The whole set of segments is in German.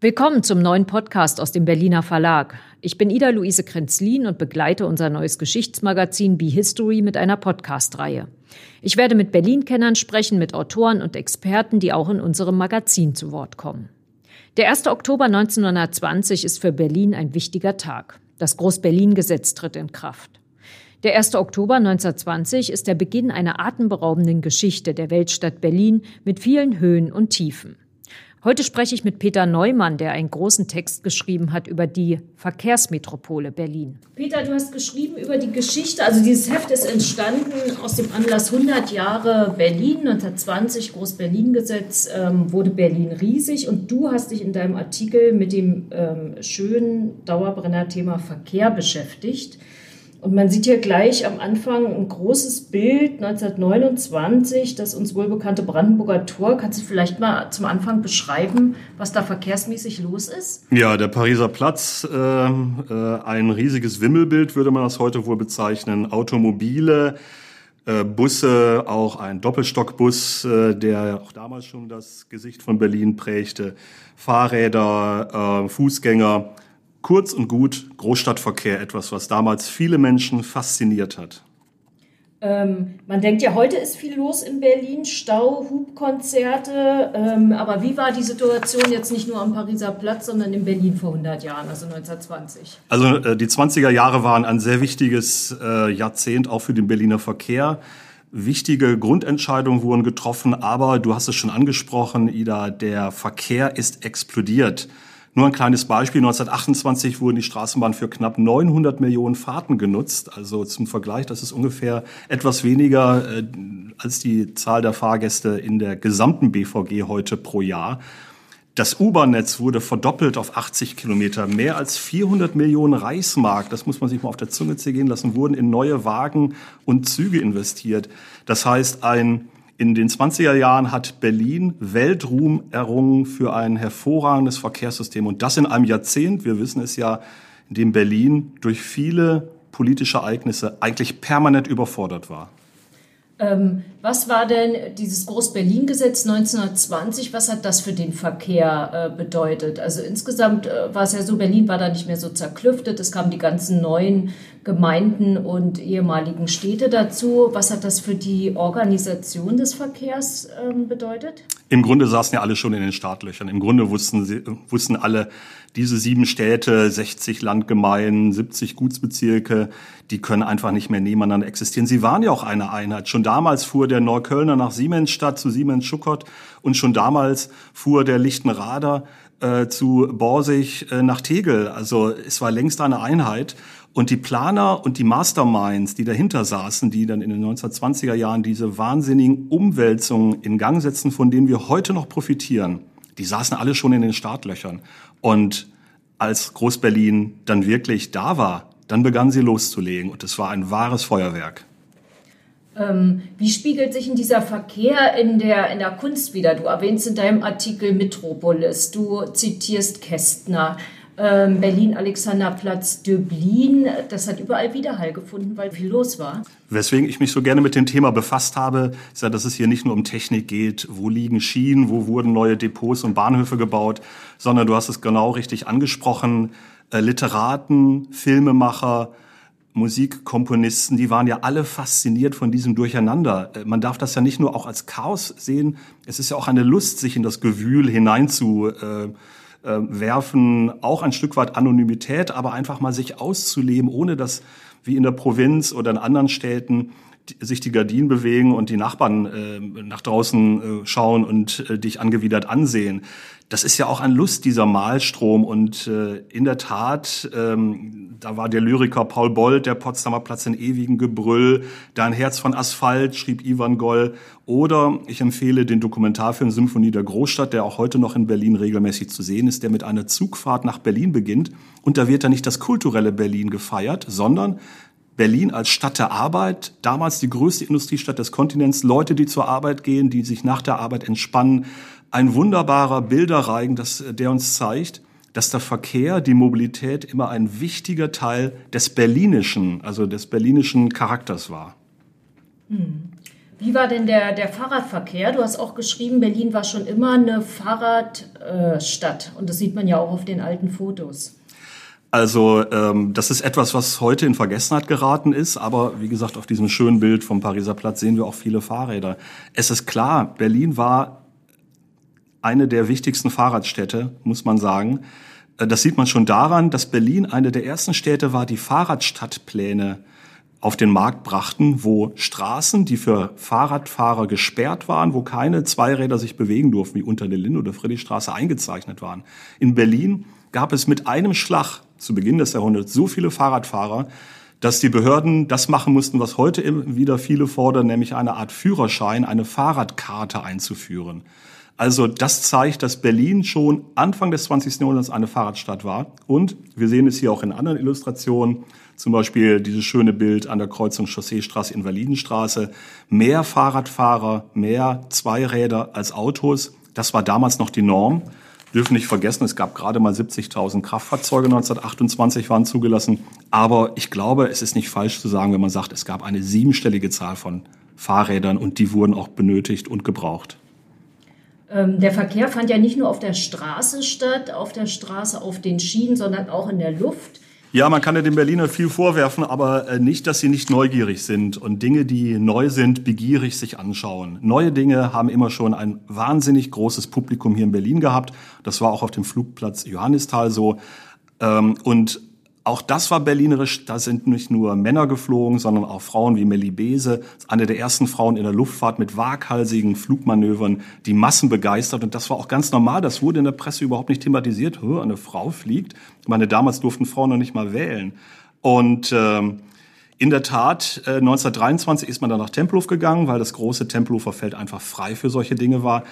Willkommen zum neuen Podcast aus dem Berliner Verlag. Ich bin Ida Luise Krenzlin und begleite unser neues Geschichtsmagazin Be History mit einer Podcast-Reihe. Ich werde mit Berlin-Kennern sprechen, mit Autoren und Experten, die auch in unserem Magazin zu Wort kommen. Der 1. Oktober 1920 ist für Berlin ein wichtiger Tag. Das Groß-Berlin-Gesetz tritt in Kraft. Der 1. Oktober 1920 ist der Beginn einer atemberaubenden Geschichte der Weltstadt Berlin mit vielen Höhen und Tiefen. Heute spreche ich mit Peter Neumann, der einen großen Text geschrieben hat über die Verkehrsmetropole Berlin. Peter, du hast geschrieben über die Geschichte, also dieses Heft ist entstanden aus dem Anlass 100 Jahre Berlin, 1920 Groß-Berlin-Gesetz, ähm, wurde Berlin riesig und du hast dich in deinem Artikel mit dem ähm, schönen Dauerbrenner-Thema Verkehr beschäftigt. Und man sieht hier gleich am Anfang ein großes Bild 1929, das uns wohlbekannte Brandenburger Tor. Kannst du vielleicht mal zum Anfang beschreiben, was da verkehrsmäßig los ist? Ja, der Pariser Platz, äh, äh, ein riesiges Wimmelbild würde man das heute wohl bezeichnen. Automobile, äh, Busse, auch ein Doppelstockbus, äh, der auch damals schon das Gesicht von Berlin prägte, Fahrräder, äh, Fußgänger. Kurz und gut, Großstadtverkehr, etwas, was damals viele Menschen fasziniert hat. Ähm, man denkt ja, heute ist viel los in Berlin, Stau, Hubkonzerte. Ähm, aber wie war die Situation jetzt nicht nur am Pariser Platz, sondern in Berlin vor 100 Jahren, also 1920? Also äh, die 20er Jahre waren ein sehr wichtiges äh, Jahrzehnt auch für den Berliner Verkehr. Wichtige Grundentscheidungen wurden getroffen, aber du hast es schon angesprochen, Ida, der Verkehr ist explodiert. Nur ein kleines Beispiel. 1928 wurden die Straßenbahnen für knapp 900 Millionen Fahrten genutzt. Also zum Vergleich, das ist ungefähr etwas weniger äh, als die Zahl der Fahrgäste in der gesamten BVG heute pro Jahr. Das U-Bahn-Netz wurde verdoppelt auf 80 Kilometer. Mehr als 400 Millionen Reichsmark, das muss man sich mal auf der Zunge zergehen lassen, wurden in neue Wagen und Züge investiert. Das heißt, ein in den 20er Jahren hat Berlin Weltruhm errungen für ein hervorragendes Verkehrssystem. Und das in einem Jahrzehnt, wir wissen es ja, in dem Berlin durch viele politische Ereignisse eigentlich permanent überfordert war. Ähm, was war denn dieses Groß-Berlin-Gesetz 1920? Was hat das für den Verkehr äh, bedeutet? Also insgesamt äh, war es ja so, Berlin war da nicht mehr so zerklüftet. Es kamen die ganzen neuen Gemeinden und ehemaligen Städte dazu. Was hat das für die Organisation des Verkehrs ähm, bedeutet? Im Grunde saßen ja alle schon in den Startlöchern. Im Grunde wussten, sie, wussten alle, diese sieben Städte, 60 Landgemeinden, 70 Gutsbezirke, die können einfach nicht mehr nebeneinander existieren. Sie waren ja auch eine Einheit. Schon damals fuhr der Neuköllner nach Siemensstadt zu Siemens-Schuckert und schon damals fuhr der Lichtenrader äh, zu Borsig äh, nach Tegel. Also es war längst eine Einheit. Und die Planer und die Masterminds, die dahinter saßen, die dann in den 1920er Jahren diese wahnsinnigen Umwälzungen in Gang setzen, von denen wir heute noch profitieren, die saßen alle schon in den Startlöchern. Und als Groß-Berlin dann wirklich da war, dann begannen sie loszulegen. Und es war ein wahres Feuerwerk. Ähm, wie spiegelt sich in dieser Verkehr in der, in der Kunst wieder? Du erwähnst in deinem Artikel Metropolis, du zitierst Kästner ähm, Berlin, Alexanderplatz, Döblin. Das hat überall Widerhall gefunden, weil viel los war. Weswegen ich mich so gerne mit dem Thema befasst habe, ist ja, dass es hier nicht nur um Technik geht, wo liegen Schienen, wo wurden neue Depots und Bahnhöfe gebaut, sondern du hast es genau richtig angesprochen, äh, Literaten, Filmemacher, Musikkomponisten, die waren ja alle fasziniert von diesem Durcheinander. Äh, man darf das ja nicht nur auch als Chaos sehen, es ist ja auch eine Lust, sich in das Gewühl hineinzu äh, äh, auch ein Stück weit Anonymität, aber einfach mal sich auszuleben, ohne dass wie in der Provinz oder in anderen Städten sich die Gardinen bewegen und die Nachbarn äh, nach draußen äh, schauen und äh, dich angewidert ansehen. Das ist ja auch ein Lust, dieser Malstrom. Und äh, in der Tat, ähm, da war der Lyriker Paul Bold, der Potsdamer Platz in ewigem Gebrüll, Dein Herz von Asphalt, schrieb Ivan Goll. Oder ich empfehle den Dokumentarfilm Symphonie der Großstadt, der auch heute noch in Berlin regelmäßig zu sehen ist, der mit einer Zugfahrt nach Berlin beginnt. Und da wird ja nicht das kulturelle Berlin gefeiert, sondern Berlin als Stadt der Arbeit, damals die größte Industriestadt des Kontinents, Leute, die zur Arbeit gehen, die sich nach der Arbeit entspannen. Ein wunderbarer Bilderreigen, das, der uns zeigt, dass der Verkehr, die Mobilität immer ein wichtiger Teil des berlinischen, also des berlinischen Charakters war. Hm. Wie war denn der, der Fahrradverkehr? Du hast auch geschrieben, Berlin war schon immer eine Fahrradstadt. und das sieht man ja auch auf den alten Fotos. Also ähm, das ist etwas, was heute in Vergessenheit geraten ist, aber wie gesagt, auf diesem schönen Bild vom Pariser Platz sehen wir auch viele Fahrräder. Es ist klar, Berlin war eine der wichtigsten Fahrradstädte, muss man sagen. Äh, das sieht man schon daran, dass Berlin eine der ersten Städte war, die Fahrradstadtpläne auf den Markt brachten, wo Straßen, die für Fahrradfahrer gesperrt waren, wo keine Zweiräder sich bewegen durften, wie unter der Linde oder Friedrichstraße eingezeichnet waren. In Berlin gab es mit einem Schlag zu Beginn des Jahrhunderts so viele Fahrradfahrer, dass die Behörden das machen mussten, was heute wieder viele fordern, nämlich eine Art Führerschein, eine Fahrradkarte einzuführen. Also das zeigt, dass Berlin schon Anfang des 20. Jahrhunderts eine Fahrradstadt war. Und wir sehen es hier auch in anderen Illustrationen, zum Beispiel dieses schöne Bild an der Kreuzung Chausseestraße, Invalidenstraße. Mehr Fahrradfahrer, mehr Zweiräder als Autos. Das war damals noch die Norm. Dürfen nicht vergessen, es gab gerade mal 70.000 Kraftfahrzeuge 1928 waren zugelassen. Aber ich glaube, es ist nicht falsch zu sagen, wenn man sagt, es gab eine siebenstellige Zahl von Fahrrädern und die wurden auch benötigt und gebraucht. Ähm, der Verkehr fand ja nicht nur auf der Straße statt, auf der Straße, auf den Schienen, sondern auch in der Luft. Ja, man kann ja den Berliner viel vorwerfen, aber äh, nicht, dass sie nicht neugierig sind und Dinge, die neu sind, begierig sich anschauen. Neue Dinge haben immer schon ein wahnsinnig großes Publikum hier in Berlin gehabt. Das war auch auf dem Flugplatz Johannisthal so. Ähm, und auch das war berlinerisch. Da sind nicht nur Männer geflogen, sondern auch Frauen wie Melly Bese, eine der ersten Frauen in der Luftfahrt mit waghalsigen Flugmanövern, die Massen begeistert. Und das war auch ganz normal. Das wurde in der Presse überhaupt nicht thematisiert. Eine Frau fliegt. Ich meine, damals durften Frauen noch nicht mal wählen. Und ähm, in der Tat, äh, 1923 ist man dann nach Tempelhof gegangen, weil das große Tempelhofer Feld einfach frei für solche Dinge war.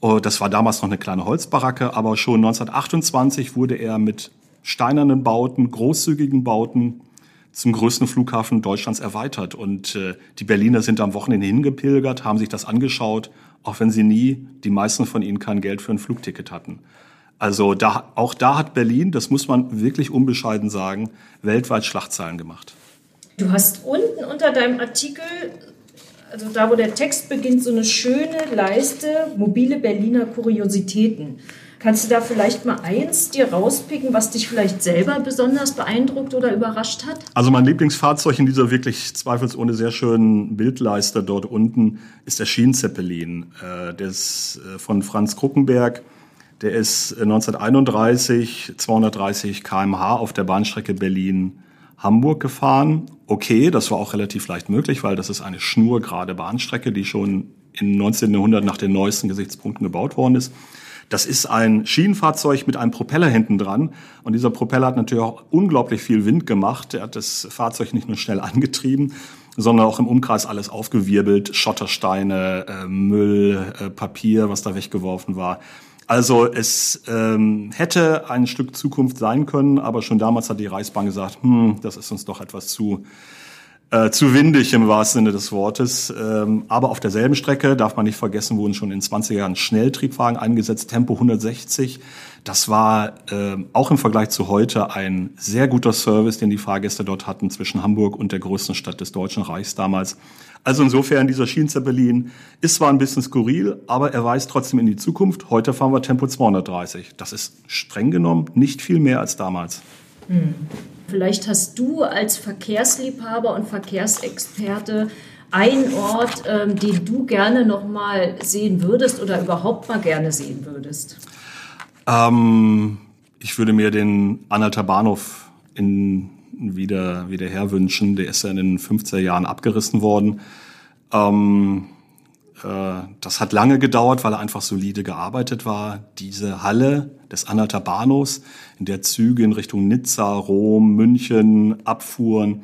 Oh, das war damals noch eine kleine Holzbaracke, aber schon 1928 wurde er mit steinernen Bauten, großzügigen Bauten zum größten Flughafen Deutschlands erweitert. Und äh, die Berliner sind am Wochenende hingepilgert, haben sich das angeschaut, auch wenn sie nie, die meisten von ihnen kein Geld für ein Flugticket hatten. Also da, auch da hat Berlin, das muss man wirklich unbescheiden sagen, weltweit Schlachtzahlen gemacht. Du hast unten unter deinem Artikel, also da wo der Text beginnt, so eine schöne Leiste, mobile Berliner Kuriositäten. Kannst du da vielleicht mal eins dir rauspicken, was dich vielleicht selber besonders beeindruckt oder überrascht hat? Also mein Lieblingsfahrzeug in dieser wirklich zweifelsohne sehr schönen Bildleiste dort unten ist der Schienenzeppelin. Äh, der ist äh, von Franz Kruckenberg. Der ist 1931 230 kmh auf der Bahnstrecke Berlin-Hamburg gefahren. Okay, das war auch relativ leicht möglich, weil das ist eine schnurgerade Bahnstrecke, die schon im 19. Jahrhundert nach den neuesten Gesichtspunkten gebaut worden ist. Das ist ein Schienenfahrzeug mit einem Propeller hinten dran. Und dieser Propeller hat natürlich auch unglaublich viel Wind gemacht. Er hat das Fahrzeug nicht nur schnell angetrieben, sondern auch im Umkreis alles aufgewirbelt. Schottersteine, äh, Müll, äh, Papier, was da weggeworfen war. Also es ähm, hätte ein Stück Zukunft sein können, aber schon damals hat die Reichsbahn gesagt, hm, das ist uns doch etwas zu äh, zu windig im wahrsten Sinne des Wortes. Ähm, aber auf derselben Strecke, darf man nicht vergessen, wurden schon in 20er Jahren Schnelltriebwagen eingesetzt, Tempo 160. Das war äh, auch im Vergleich zu heute ein sehr guter Service, den die Fahrgäste dort hatten zwischen Hamburg und der größten Stadt des Deutschen Reichs damals. Also insofern, dieser Schienenzeppelin ist zwar ein bisschen skurril, aber er weist trotzdem in die Zukunft. Heute fahren wir Tempo 230. Das ist streng genommen nicht viel mehr als damals. Hm. Vielleicht hast du als Verkehrsliebhaber und Verkehrsexperte einen Ort, ähm, den du gerne noch mal sehen würdest oder überhaupt mal gerne sehen würdest? Ähm, ich würde mir den Anhalter Bahnhof in, wieder, wieder herwünschen. Der ist ja in den 50er Jahren abgerissen worden. Ähm, äh, das hat lange gedauert, weil er einfach solide gearbeitet war. Diese Halle des Anhalter Bahnhofs, in der Züge in Richtung Nizza, Rom, München abfuhren,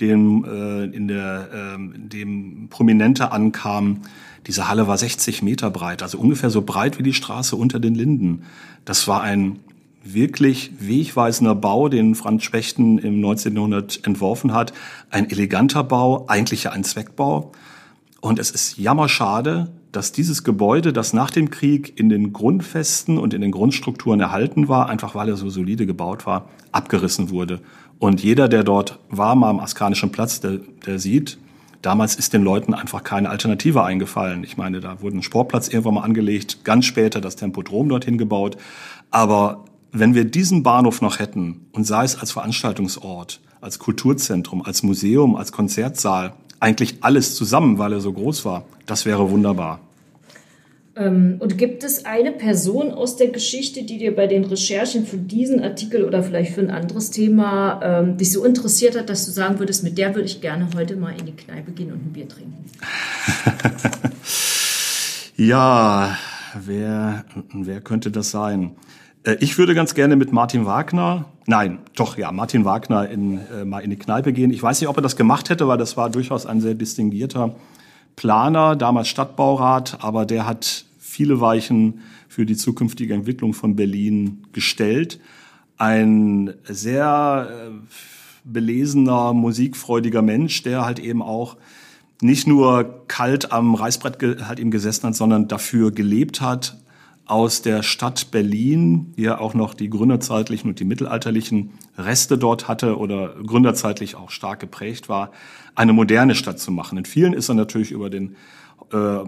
dem, äh, in der, äh, dem Prominente ankamen. Diese Halle war 60 Meter breit, also ungefähr so breit wie die Straße unter den Linden. Das war ein wirklich wegweisender Bau, den Franz Spechten im 19. Jahrhundert entworfen hat. Ein eleganter Bau, eigentlich ja ein Zweckbau. Und es ist jammerschade, dass dieses Gebäude, das nach dem Krieg in den Grundfesten und in den Grundstrukturen erhalten war, einfach weil er so solide gebaut war, abgerissen wurde. Und jeder, der dort war, mal am Askanischen Platz, der, der sieht, damals ist den Leuten einfach keine Alternative eingefallen. Ich meine, da wurde ein Sportplatz irgendwann mal angelegt, ganz später das Tempodrom dorthin gebaut. Aber wenn wir diesen Bahnhof noch hätten und sei es als Veranstaltungsort, als Kulturzentrum, als Museum, als Konzertsaal, eigentlich alles zusammen, weil er so groß war, das wäre wunderbar. Ähm, und gibt es eine Person aus der Geschichte, die dir bei den Recherchen für diesen Artikel oder vielleicht für ein anderes Thema ähm, dich so interessiert hat, dass du sagen würdest, mit der würde ich gerne heute mal in die Kneipe gehen und ein Bier trinken? ja, wer, wer könnte das sein? Äh, ich würde ganz gerne mit Martin Wagner, nein, doch, ja, Martin Wagner in, äh, mal in die Kneipe gehen. Ich weiß nicht, ob er das gemacht hätte, weil das war durchaus ein sehr distinguierter Planer, damals Stadtbaurat, aber der hat viele Weichen für die zukünftige Entwicklung von Berlin gestellt. Ein sehr äh, belesener, musikfreudiger Mensch, der halt eben auch nicht nur kalt am Reißbrett halt eben gesessen hat, sondern dafür gelebt hat, aus der Stadt Berlin, die ja auch noch die gründerzeitlichen und die mittelalterlichen Reste dort hatte oder gründerzeitlich auch stark geprägt war, eine moderne Stadt zu machen. In vielen ist er natürlich über den äh,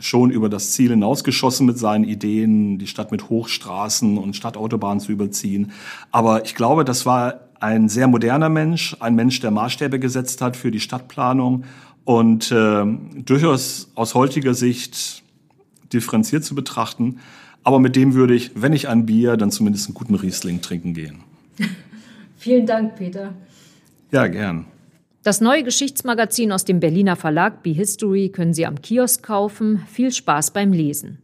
schon über das Ziel hinausgeschossen mit seinen Ideen, die Stadt mit Hochstraßen und Stadtautobahnen zu überziehen. Aber ich glaube, das war ein sehr moderner Mensch, ein Mensch, der Maßstäbe gesetzt hat für die Stadtplanung und äh, durchaus aus heutiger Sicht differenziert zu betrachten. Aber mit dem würde ich, wenn ich ein Bier, dann zumindest einen guten Riesling trinken gehen. Vielen Dank, Peter. Ja, gern. Das neue Geschichtsmagazin aus dem Berliner Verlag Be History können Sie am Kiosk kaufen. Viel Spaß beim Lesen.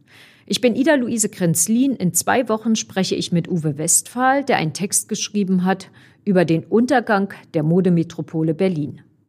Ich bin Ida-Luise Krenzlin. In zwei Wochen spreche ich mit Uwe Westphal, der einen Text geschrieben hat über den Untergang der Modemetropole Berlin.